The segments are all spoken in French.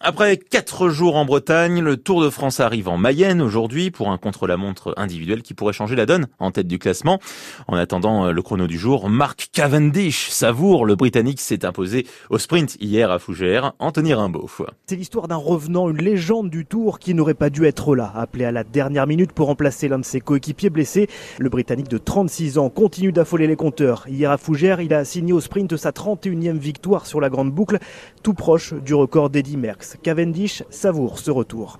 Après quatre jours en Bretagne, le Tour de France arrive en Mayenne aujourd'hui pour un contre-la-montre individuel qui pourrait changer la donne en tête du classement. En attendant euh, le chrono du jour, Mark Cavendish savoure. Le Britannique s'est imposé au sprint hier à Fougères. Anthony Rimbaud. C'est l'histoire d'un revenant, une légende du Tour qui n'aurait pas dû être là, appelé à la dernière minute pour remplacer l'un de ses coéquipiers blessés. Le Britannique de 36 ans continue d'affoler les compteurs. Hier à Fougères, il a signé au sprint sa 31e victoire sur la grande boucle, tout proche du record d'Eddie Merckx. Cavendish savoure ce retour.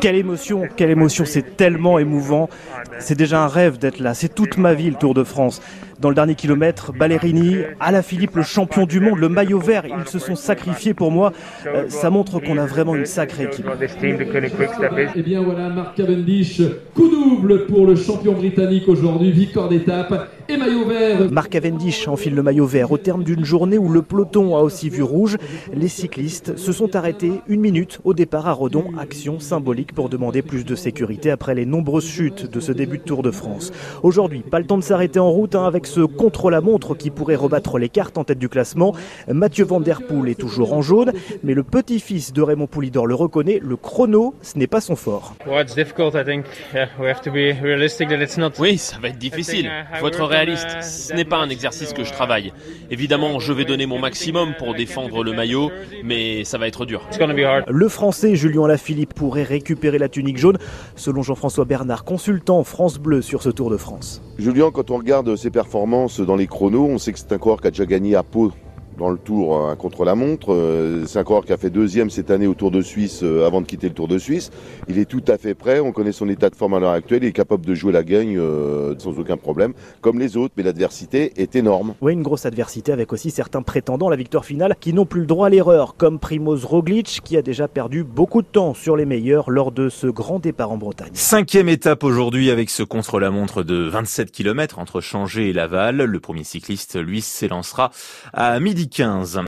Quelle émotion, quelle émotion, c'est tellement émouvant. C'est déjà un rêve d'être là, c'est toute ma vie le Tour de France. Dans le dernier kilomètre, Ballerini, Alaphilippe, le champion du monde, le maillot vert, ils se sont sacrifiés pour moi. Euh, ça montre qu'on a vraiment une sacrée équipe. Et eh bien voilà, Mark Cavendish, coup double pour le champion britannique aujourd'hui, victoire d'étape et maillot vert. Mark Cavendish enfile le maillot vert au terme d'une journée où le peloton a aussi vu rouge. Les cyclistes se sont arrêtés une minute au départ à Redon, action symbolique pour demander plus de sécurité après les nombreuses chutes de ce début de Tour de France. Aujourd'hui, pas le temps de s'arrêter en route hein, avec ce contre-la-montre qui pourrait rebattre les cartes en tête du classement. Mathieu Van Der Poel est toujours en jaune, mais le petit-fils de Raymond Poulidor le reconnaît, le chrono, ce n'est pas son fort. Oui, ça va être difficile. Il faut être réaliste. Ce n'est pas un exercice que je travaille. Évidemment, je vais donner mon maximum pour défendre le maillot, mais ça va être dur. Le français Julien Lafilippe pourrait récupérer la tunique jaune, selon Jean-François Bernard, consultant France Bleu sur ce Tour de France. Julien, quand on regarde ses performances dans les chronos, on sait que c'est un coureur qui a déjà gagné à Pau dans le tour un contre-la-montre. Euh, c'est un coureur qui a fait deuxième cette année au Tour de Suisse euh, avant de quitter le Tour de Suisse. Il est tout à fait prêt, on connaît son état de forme à l'heure actuelle, il est capable de jouer la gagne euh, sans aucun problème, comme les autres, mais l'adversité est énorme. Oui, une grosse adversité avec aussi certains prétendants à la victoire finale qui n'ont plus le droit à l'erreur, comme Primoz Roglic qui a déjà perdu beaucoup de temps sur les meilleurs lors de ce grand départ en Bretagne. Cinquième étape aujourd'hui avec ce contre-la-montre de 27 km entre Changé et Laval. Le premier cycliste, lui, s'élancera à midi 15.